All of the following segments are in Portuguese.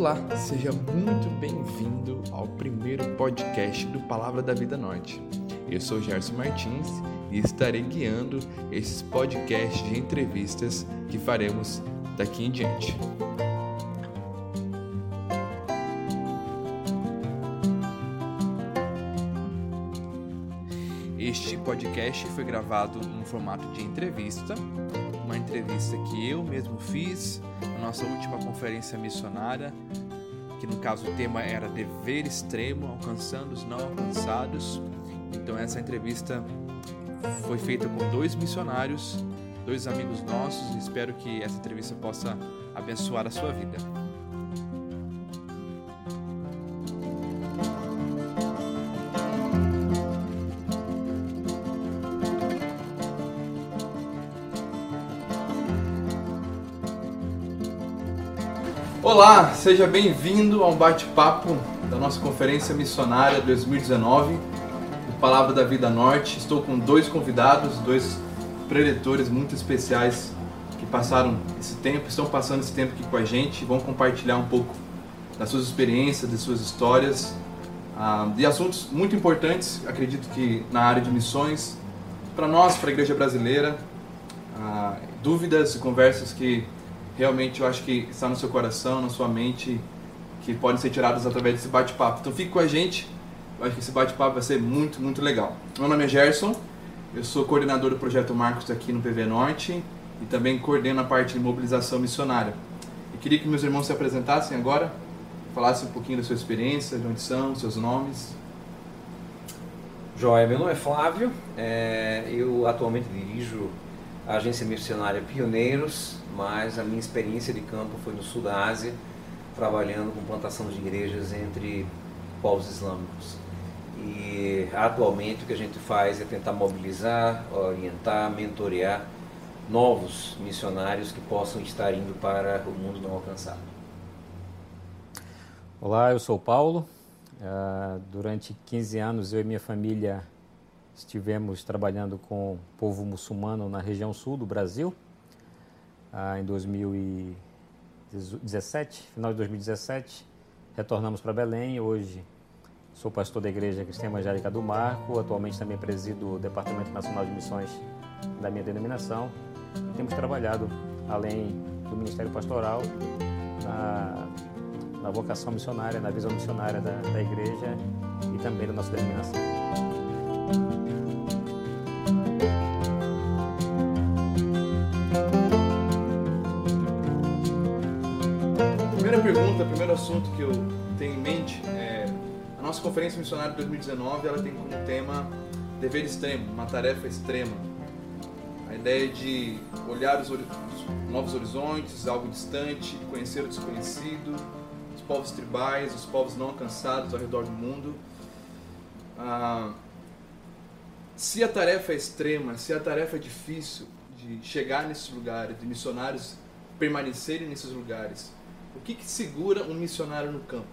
Olá, seja muito bem-vindo ao primeiro podcast do Palavra da Vida Norte. Eu sou Gerson Martins e estarei guiando esses podcasts de entrevistas que faremos daqui em diante. Este podcast foi gravado no formato de entrevista, entrevista que eu mesmo fiz na nossa última conferência missionária, que no caso o tema era dever extremo, alcançando os não alcançados. Então essa entrevista foi feita com dois missionários, dois amigos nossos, espero que essa entrevista possa abençoar a sua vida. Olá, seja bem-vindo ao bate-papo da nossa conferência missionária 2019, o Palavra da Vida Norte. Estou com dois convidados, dois preletores muito especiais que passaram esse tempo, estão passando esse tempo aqui com a gente, vão compartilhar um pouco das suas experiências, das suas histórias, ah, de assuntos muito importantes, acredito que na área de missões, para nós, para a igreja brasileira, ah, dúvidas e conversas que realmente eu acho que está no seu coração, na sua mente, que podem ser tiradas através desse bate-papo. Então fique com a gente, eu acho que esse bate-papo vai ser muito, muito legal. Meu nome é Gerson, eu sou coordenador do Projeto Marcos aqui no PV Norte e também coordeno a parte de mobilização missionária. Eu queria que meus irmãos se apresentassem agora, falassem um pouquinho da sua experiência, de onde são, seus nomes. Joia, meu nome é Flávio, é, eu atualmente dirijo a agência missionária Pioneiros, mas a minha experiência de campo foi no sul da Ásia, trabalhando com plantação de igrejas entre povos islâmicos. E atualmente o que a gente faz é tentar mobilizar, orientar, mentorear novos missionários que possam estar indo para o mundo não alcançado. Olá, eu sou Paulo. Uh, durante 15 anos eu e minha família estivemos trabalhando com o povo muçulmano na região sul do Brasil ah, em 2017, final de 2017. Retornamos para Belém. Hoje sou pastor da Igreja Cristã Evangélica do Marco. Atualmente também presido o Departamento Nacional de Missões da minha denominação. Temos trabalhado, além do Ministério Pastoral, na, na vocação missionária, na visão missionária da, da Igreja e também da nossa denominação. Pergunta, o primeiro assunto que eu tenho em mente é a nossa conferência missionária de 2019, ela tem como tema dever extremo, uma tarefa extrema. A ideia de olhar os, os novos horizontes, algo distante, conhecer o desconhecido, os povos tribais, os povos não alcançados ao redor do mundo. Ah, se a tarefa é extrema, se a tarefa é difícil de chegar nesses lugares, de missionários permanecerem nesses lugares, o que, que segura um missionário no campo,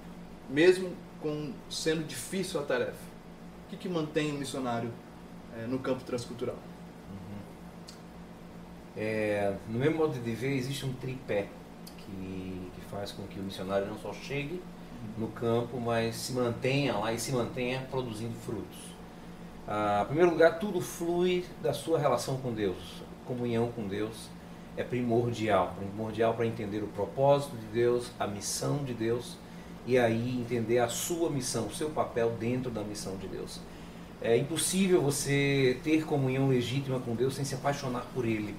mesmo com sendo difícil a tarefa? O que, que mantém um missionário é, no campo transcultural? Uhum. É, no meu modo de ver, existe um tripé que, que faz com que o missionário não só chegue no campo, mas se mantenha lá e se mantenha produzindo frutos. Ah, em primeiro lugar, tudo flui da sua relação com Deus, comunhão com Deus é primordial, primordial para entender o propósito de Deus, a missão de Deus e aí entender a sua missão, o seu papel dentro da missão de Deus. É impossível você ter comunhão legítima com Deus sem se apaixonar por Ele.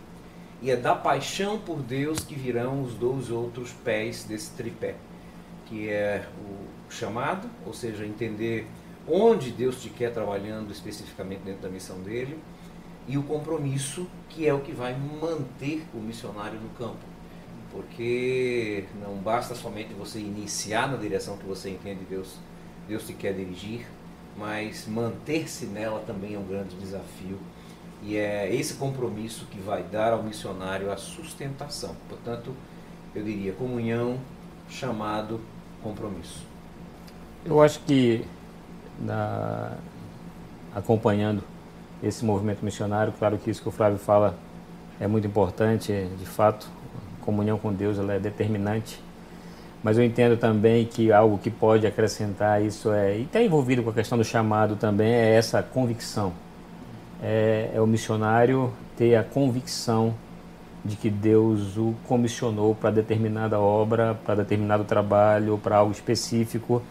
E é da paixão por Deus que virão os dois outros pés desse tripé, que é o chamado, ou seja, entender onde Deus te quer trabalhando especificamente dentro da missão dele, e o compromisso, que é o que vai manter o missionário no campo. Porque não basta somente você iniciar na direção que você entende Deus, Deus te quer dirigir, mas manter-se nela também é um grande desafio. E é esse compromisso que vai dar ao missionário a sustentação. Portanto, eu diria comunhão, chamado, compromisso. Eu acho que acompanhando esse movimento missionário. Claro que isso que o Flávio fala é muito importante, de fato, a comunhão com Deus ela é determinante. mas eu entendo também que algo que pode acrescentar isso é, e está envolvido com a questão do chamado também, é essa convicção. É, é o missionário ter a convicção de que Deus o comissionou para determinada obra, para determinado trabalho, para algo específico,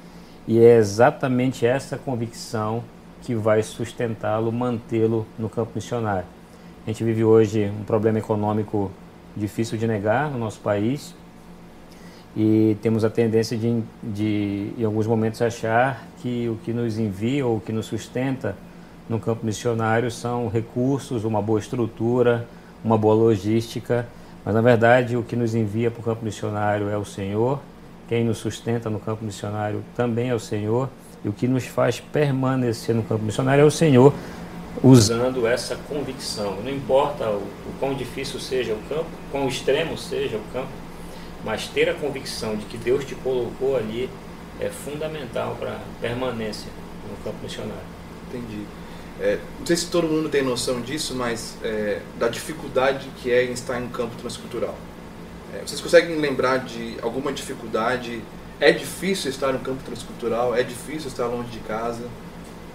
e é exatamente essa convicção que vai sustentá-lo, mantê-lo no campo missionário. A gente vive hoje um problema econômico difícil de negar no nosso país e temos a tendência de, de, em alguns momentos, achar que o que nos envia ou o que nos sustenta no campo missionário são recursos, uma boa estrutura, uma boa logística, mas na verdade o que nos envia para o campo missionário é o Senhor, quem nos sustenta no campo missionário também é o Senhor, e o que nos faz permanecer no campo missionário é o Senhor, usando essa convicção. Não importa o, o quão difícil seja o campo, quão extremo seja o campo, mas ter a convicção de que Deus te colocou ali é fundamental para a permanência no campo missionário. Entendi. É, não sei se todo mundo tem noção disso, mas é, da dificuldade que é estar em um campo transcultural. É, vocês conseguem lembrar de alguma dificuldade? É difícil estar no campo transcultural? É difícil estar longe de casa?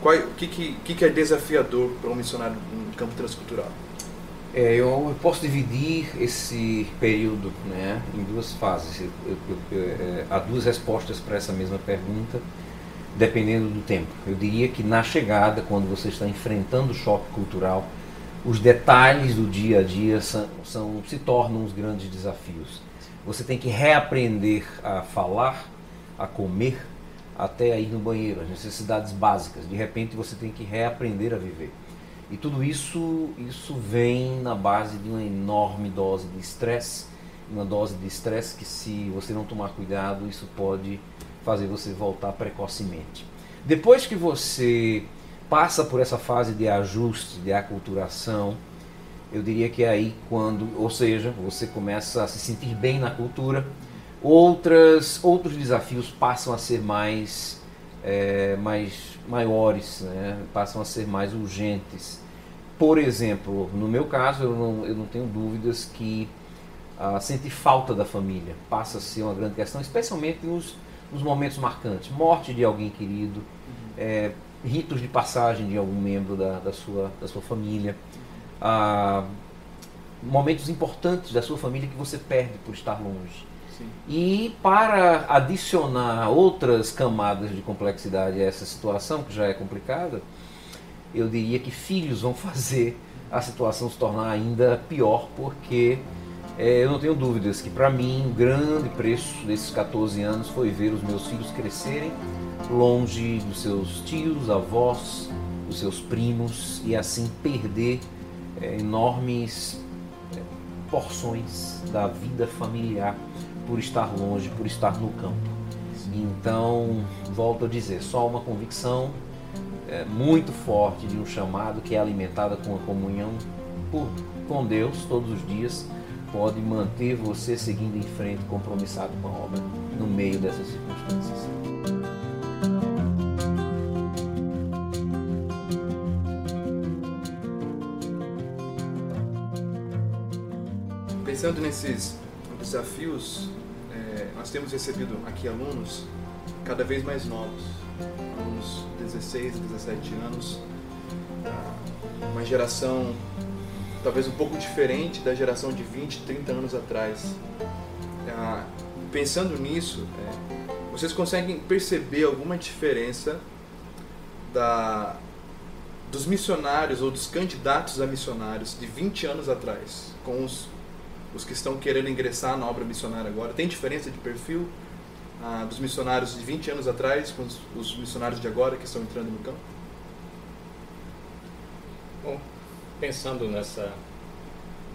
Qual, o que, que, que é desafiador para um missionário no campo transcultural? É, eu posso dividir esse período né, em duas fases. Eu, eu, eu, é, há duas respostas para essa mesma pergunta, dependendo do tempo. Eu diria que na chegada, quando você está enfrentando o choque cultural, os detalhes do dia a dia são, são, se tornam os grandes desafios. Você tem que reaprender a falar, a comer, até a ir no banheiro, as necessidades básicas. De repente você tem que reaprender a viver. E tudo isso, isso vem na base de uma enorme dose de estresse, uma dose de estresse que se você não tomar cuidado, isso pode fazer você voltar precocemente. Depois que você passa por essa fase de ajuste, de aculturação, eu diria que é aí quando, ou seja, você começa a se sentir bem na cultura, outras, outros desafios passam a ser mais, é, mais maiores, né? passam a ser mais urgentes. Por exemplo, no meu caso, eu não, eu não tenho dúvidas que uh, sentir falta da família passa a ser uma grande questão, especialmente nos, nos momentos marcantes. Morte de alguém querido, uhum. é, ritos de passagem de algum membro da, da, sua, da sua família, uh, momentos importantes da sua família que você perde por estar longe. Sim. E para adicionar outras camadas de complexidade a essa situação, que já é complicada, eu diria que filhos vão fazer a situação se tornar ainda pior, porque é, eu não tenho dúvidas que para mim o grande preço desses 14 anos foi ver os meus filhos crescerem longe dos seus tios, avós, dos seus primos e assim perder é, enormes é, porções da vida familiar por estar longe, por estar no campo. Então, volto a dizer, só uma convicção é, muito forte de um chamado que é alimentada com a comunhão por, com Deus todos os dias pode manter você seguindo em frente, compromissado com a obra no meio dessas circunstâncias. Pensando nesses desafios, é, nós temos recebido aqui alunos cada vez mais novos uns 16, 17 anos, uma geração talvez um pouco diferente da geração de 20, 30 anos atrás. Ah, pensando nisso, é, vocês conseguem perceber alguma diferença da, dos missionários ou dos candidatos a missionários de 20 anos atrás com os, os que estão querendo ingressar na obra missionária agora? Tem diferença de perfil? ah, dos missionários de 20 anos atrás com os, os missionários de agora que estão entrando no campo? Bom, pensando nessa,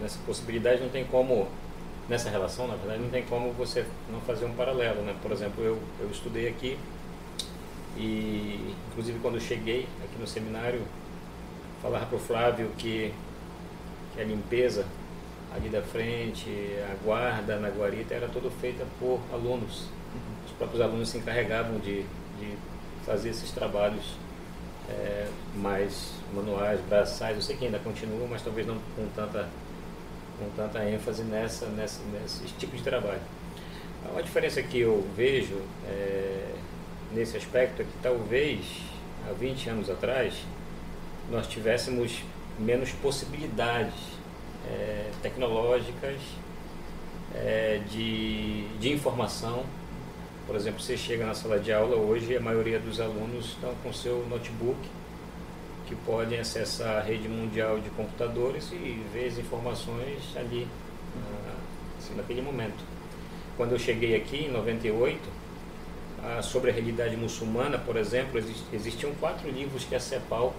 nessa possibilidade, não tem como, nessa relação, na verdade, não tem como você não fazer um paralelo. Né? Por exemplo, eu, eu estudei aqui e, inclusive, quando eu cheguei aqui no seminário, falava para o Flávio que, que a limpeza ali da frente, a guarda na guarita era toda feita por alunos próprios alunos se encarregavam de, de fazer esses trabalhos é, mais manuais, braçais. Eu sei que ainda continua, mas talvez não com tanta, com tanta ênfase nessa, nessa, nesse tipo de trabalho. Uma diferença que eu vejo é, nesse aspecto é que talvez há 20 anos atrás nós tivéssemos menos possibilidades é, tecnológicas é, de, de informação. Por exemplo, você chega na sala de aula hoje a maioria dos alunos estão com seu notebook que podem acessar a rede mundial de computadores e ver as informações ali assim, naquele momento. Quando eu cheguei aqui em 98, ah, sobre a realidade muçulmana, por exemplo, existiam quatro livros que a CEPAL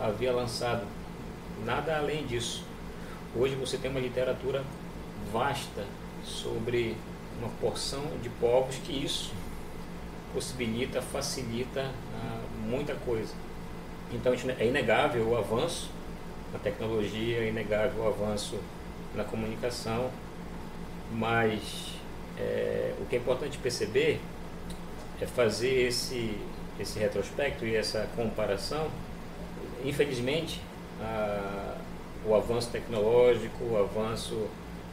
havia lançado. Nada além disso. Hoje você tem uma literatura vasta sobre uma porção de povos que isso possibilita, facilita ah, muita coisa. Então é inegável o avanço na tecnologia, é inegável o avanço na comunicação, mas é, o que é importante perceber é fazer esse, esse retrospecto e essa comparação. Infelizmente, a, o avanço tecnológico, o avanço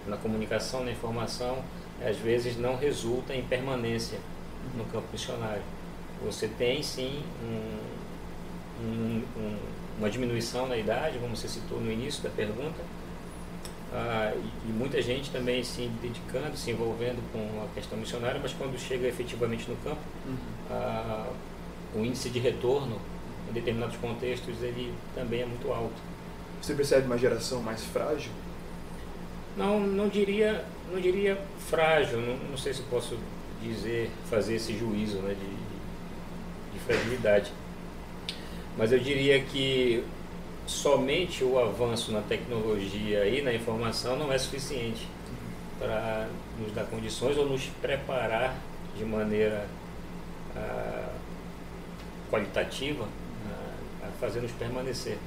na comunicação, na informação, às vezes não resulta em permanência no campo missionário. Você tem sim um, um, um, uma diminuição na idade, como você citou no início da pergunta, ah, e, e, muita gente também se dedicando, se envolvendo com a questão missionária, mas quando chega efetivamente no campo, uhum. ah, o índice de retorno em determinados contextos ele também é muito alto. Você percebe uma geração mais frágil? Não, não diria, não diria frágil. Não, não sei se posso dizer, fazer esse juízo né, de, de, de fragilidade mas eu diria que somente o avanço na tecnologia e na informação não é suficiente para nos dar condições ou nos preparar de maneira ah, qualitativa ah, a fazer-nos permanecer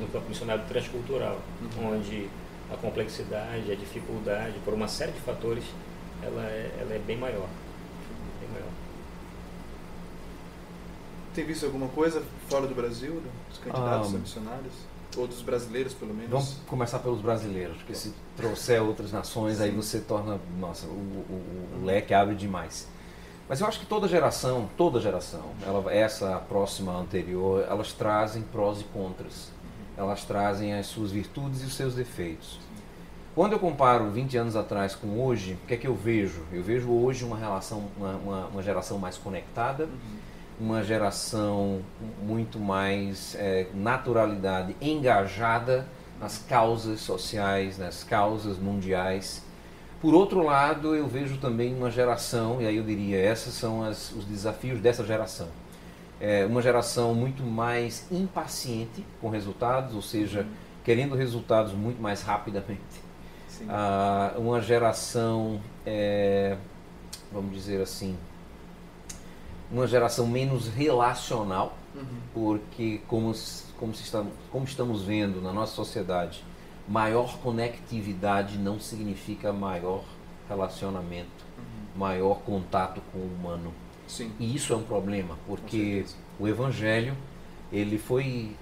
no campo missionário transcultural, uhum. onde a complexidade, a dificuldade, por uma série de fatores, ela é, ela é bem maior. Bem maior. Tem visto alguma coisa fora do Brasil, dos candidatos ah, a missionários? Ou dos brasileiros, pelo menos? Vamos começar pelos brasileiros, porque se trouxer outras nações, Sim. aí você torna, nossa, o, o, o, leque abre demais. Mas eu acho que toda geração, toda geração, ela, essa próxima anterior, elas trazem prós e contras. Elas trazem as suas virtudes e os seus defeitos. Quando eu comparo 20 anos atrás com hoje, o que é que eu vejo? Eu vejo hoje uma relação, uma, uma, uma geração mais conectada, uhum uma geração muito mais é, naturalidade engajada nas causas sociais, nas causas mundiais. Por outro lado, eu vejo também uma geração, e aí eu diria, esses são as, os desafios dessa geração. É uma geração muito mais impaciente com resultados, ou seja, uhum. querendo resultados muito mais rapidamente. Ah, uma geração, é, vamos dizer assim, uma geração menos relacional, uhum. porque como, como, está, como estamos vendo na nossa sociedade, maior conectividade não significa maior relacionamento, uhum. maior contato com o humano. Sim. E isso é um problema, porque o evangelho ele foi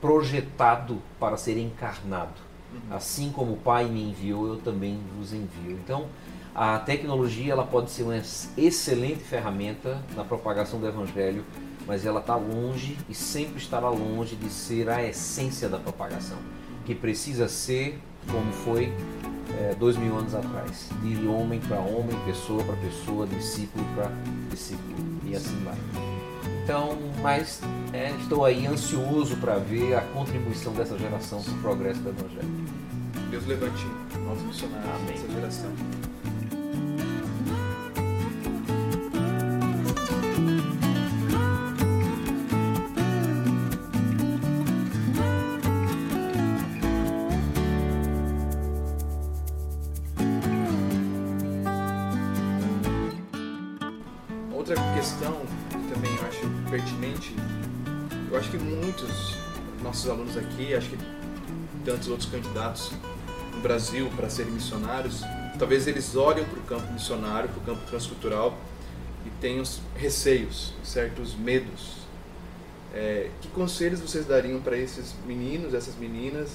projetado para ser encarnado. Uhum. Assim como o Pai me enviou, eu também vos envio. Então, a tecnologia ela pode ser uma excelente ferramenta na propagação do evangelho, mas ela está longe e sempre estará longe de ser a essência da propagação, que precisa ser como foi é, dois mil anos atrás, de homem para homem, pessoa para pessoa, discípulo para discípulo e assim vai. Então, mas é, estou aí ansioso para ver a contribuição dessa geração para o progresso do Evangelho. Deus levante novos missionários dessa geração. Acho que muitos nossos alunos aqui, acho que tantos outros candidatos no Brasil para serem missionários, talvez eles olhem para o campo missionário, para o campo transcultural e tenham receios, certos medos. É, que conselhos vocês dariam para esses meninos, essas meninas,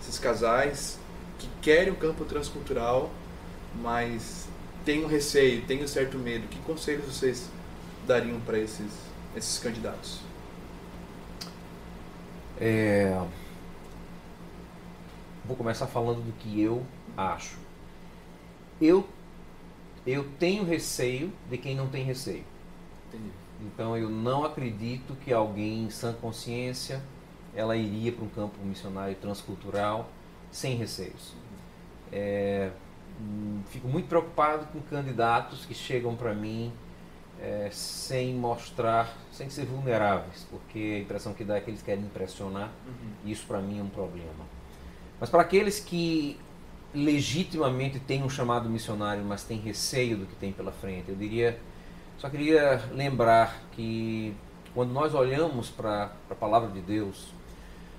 esses casais que querem o campo transcultural, mas tem um receio, tem um certo medo, que conselhos vocês dariam para esses, esses candidatos? É... Vou começar falando do que eu acho. Eu, eu tenho receio de quem não tem receio. Entendi. Então eu não acredito que alguém em sã consciência ela iria para um campo missionário transcultural sem receios. É, hum, fico muito preocupado com candidatos que chegam para mim é, sem mostrar, sem ser vulneráveis, porque a impressão que dá é que eles querem impressionar, Uhum. e isso para mim é um problema. Mas para aqueles que legitimamente têm um chamado missionário, mas têm receio do que tem pela frente, eu diria, só queria lembrar que quando nós olhamos para a palavra de Deus,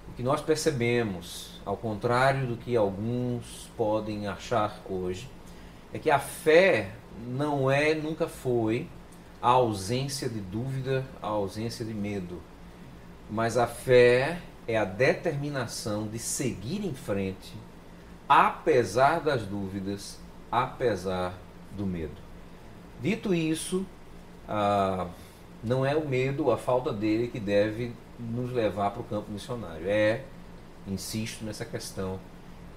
o que nós percebemos, ao contrário do que alguns podem achar hoje, é que a fé não é, nunca foi, a ausência de dúvida, a ausência de medo. Mas a fé é a determinação de seguir em frente, apesar das dúvidas, apesar do medo. Dito isso, ah, não é o medo, a falta dele que deve nos levar para o campo missionário. É, insisto nessa questão,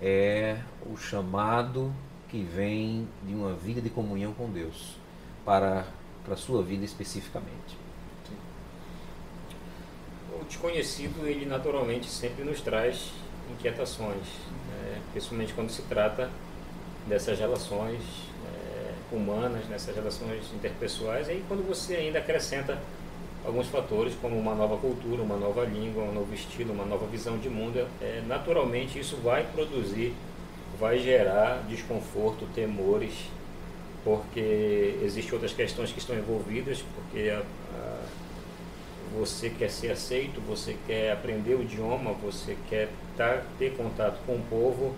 é o chamado que vem de uma vida de comunhão com Deus para, para a sua vida especificamente. O desconhecido, ele naturalmente sempre nos traz inquietações, né? principalmente quando se trata dessas relações é, humanas, nessas relações interpessoais, e aí quando você ainda acrescenta alguns fatores como uma nova cultura, uma nova língua, um novo estilo, uma nova visão de mundo, é, naturalmente isso vai produzir, vai gerar desconforto, temores, porque existem outras questões que estão envolvidas, porque a, a, você quer ser aceito, você quer aprender o idioma, você quer tá, ter contato com o povo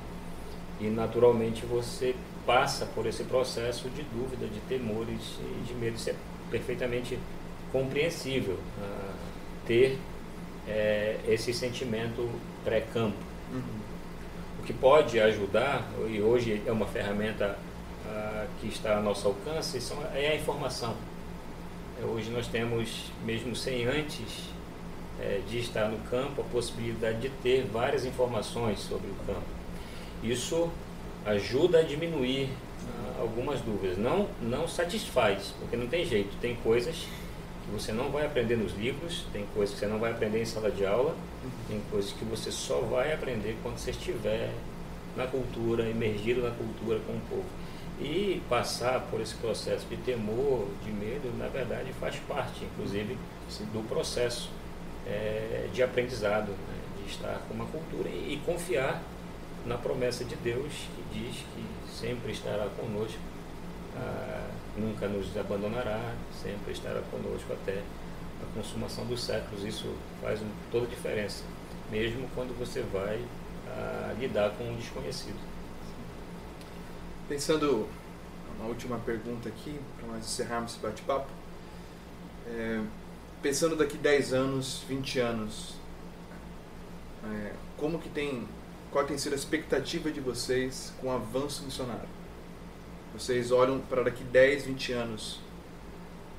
e naturalmente você passa por esse processo de dúvida, de temores e de medo. Isso é perfeitamente compreensível uh, ter é, esse sentimento pré-campo. Uhum. O que pode ajudar, e hoje é uma ferramenta uh, que está ao nosso alcance, são, é a informação. É, hoje nós temos, mesmo sem antes é, de estar no campo, a possibilidade de ter várias informações sobre o campo. Isso ajuda a diminuir uh, algumas dúvidas. Não, não satisfaz, porque não tem jeito. Tem coisas que você não vai aprender nos livros, tem coisas que você não vai aprender em sala de aula, tem coisas que você só vai aprender quando você estiver na cultura, emergido na cultura com o povo. E passar por esse processo de temor, de medo, na verdade faz parte, inclusive, do processo é, de aprendizado, né? de estar com uma cultura e, e confiar na promessa de Deus que diz que sempre estará conosco. Ah, nunca nos abandonará, sempre estará conosco até a consumação dos séculos. Isso faz toda a diferença, mesmo quando você vai a, lidar com um desconhecido. Pensando uma última pergunta aqui, para nós encerrarmos esse bate-papo. É, pensando daqui 10 anos, 20 anos, é, como que tem, qual tem sido a expectativa de vocês com o avanço missionário? Vocês olham para daqui 10, 20 anos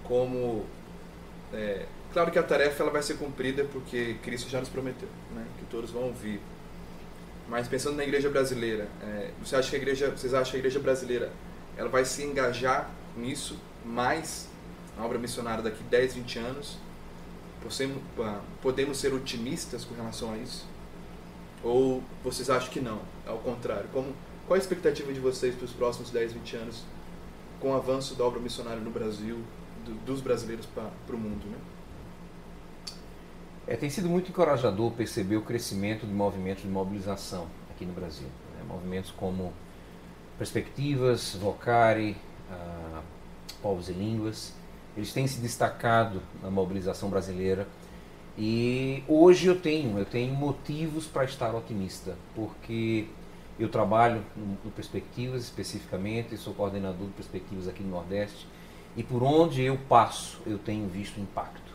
como é, claro que a tarefa ela vai ser cumprida porque Cristo já nos prometeu, né, que todos vão ouvir. Mas pensando na igreja brasileira, é, você acha que a igreja, vocês acham que a igreja brasileira ela vai se engajar nisso mais na obra missionária daqui 10, 20 anos? Podemos, podemos ser otimistas com relação a isso? Ou vocês acham que não? Ao contrário, como qual a expectativa de vocês para os próximos 10, 20 anos com o avanço da obra missionária no Brasil, do, dos brasileiros para o mundo? Né? É, tem sido muito encorajador perceber o crescimento de movimentos de mobilização aqui no Brasil. Né? Movimentos como Perspectivas, Vocare, ah, Povos e Línguas, eles têm se destacado na mobilização brasileira e hoje eu tenho, eu tenho motivos para estar otimista, porque eu trabalho no, Perspectivas especificamente, sou coordenador de Perspectivas aqui no Nordeste e por onde eu passo eu tenho visto impacto.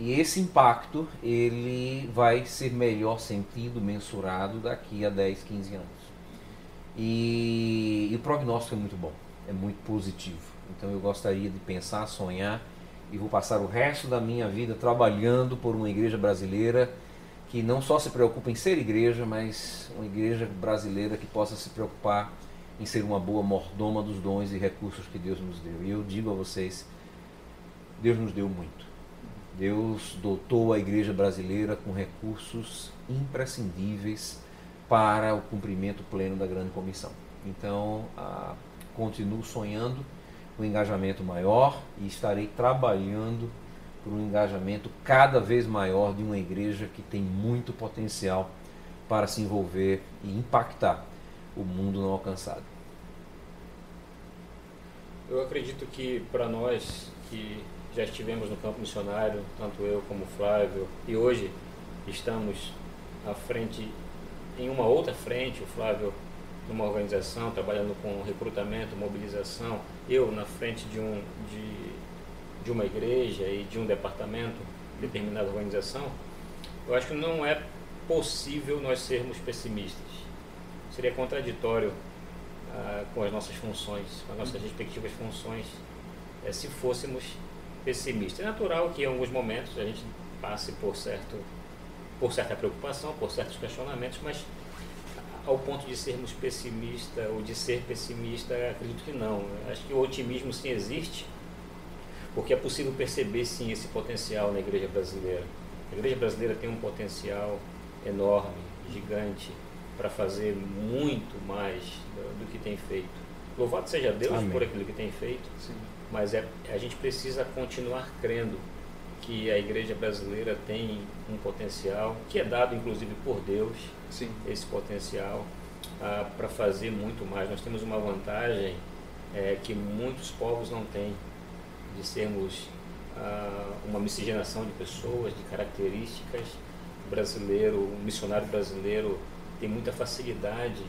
E esse impacto ele vai ser melhor sentido, mensurado daqui a 10, 15 anos. E, e o prognóstico é muito bom. é muito positivo. Então eu gostaria de pensar, sonhar e vou passar o resto da minha vida trabalhando por uma igreja brasileira que não só se preocupa em ser igreja, mas uma igreja brasileira que possa se preocupar em ser uma boa mordoma dos dons e recursos que Deus nos deu. E eu digo a vocês, Deus nos deu muito. Deus dotou a igreja brasileira com recursos imprescindíveis para o cumprimento pleno da grande comissão. Então, ah, continuo sonhando um engajamento maior e estarei trabalhando por um engajamento cada vez maior de uma igreja que tem muito potencial para se envolver e impactar o mundo não alcançado. Eu acredito que para nós que já estivemos no campo missionário, tanto eu como o Flávio, e hoje estamos à frente, em uma outra frente, o Flávio numa organização, trabalhando com recrutamento, mobilização, eu na frente de, um, de, de uma igreja e de um departamento, determinada organização, eu acho que não é possível nós sermos pessimistas. Seria contraditório ah, com as nossas funções, com as nossas respectivas funções, eh, se fôssemos pessimistas. É natural que em alguns momentos a gente passe por certo por certa preocupação, por certos questionamentos, mas ao ponto de sermos pessimistas ou de ser pessimista, acredito que não. Acho que o otimismo sim existe, porque é possível perceber sim esse potencial na igreja brasileira. A igreja brasileira tem um potencial enorme, gigante, para fazer muito mais do, do, que tem feito. Louvado seja Deus Amém. por aquilo que tem feito, sim. Mas é, a gente precisa continuar crendo que a igreja brasileira tem um potencial que é dado inclusive por Deus Sim. esse potencial ah, para fazer muito mais. Nós temos uma vantagem é, que muitos povos não têm, de sermos ah, uma miscigenação de pessoas, de características. O brasileiro, o missionário brasileiro tem muita facilidade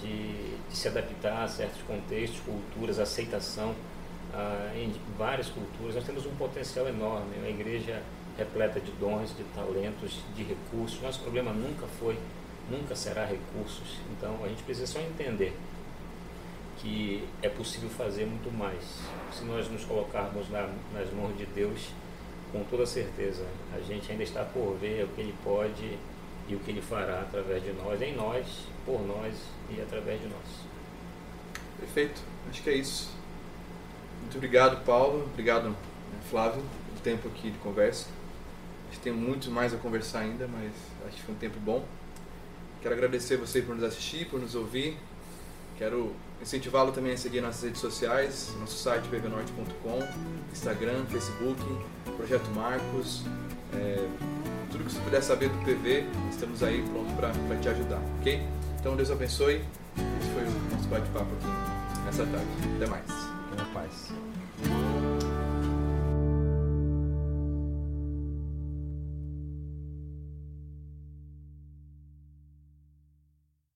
de, de se adaptar a certos contextos, culturas, aceitação ah, em várias culturas. Nós temos um potencial enorme. A igreja repleta de dons, de talentos, de recursos. Nosso problema nunca foi nunca será recursos. Então a gente precisa só entender que é possível fazer muito mais. Se nós nos colocarmos na, nas mãos de Deus, com toda certeza, a gente ainda está por ver o que Ele pode e o que Ele fará através de nós, em nós, por nós e através de nós. Perfeito, acho que é isso. Muito obrigado, Paulo. Obrigado, Flávio, pelo tempo aqui de conversa. A gente tem muito mais a conversar ainda, mas acho que foi um tempo bom. Quero agradecer você por nos assistir, por nos ouvir. Quero incentivá-lo também a seguir nossas redes sociais, nosso site pvnorte.com, Instagram, Facebook, Projeto Marcos. É, tudo que você puder saber do PV, estamos aí prontos para te ajudar, ok? Então Deus abençoe. Esse foi o nosso bate-papo aqui nessa tarde. Até mais. Fique na paz.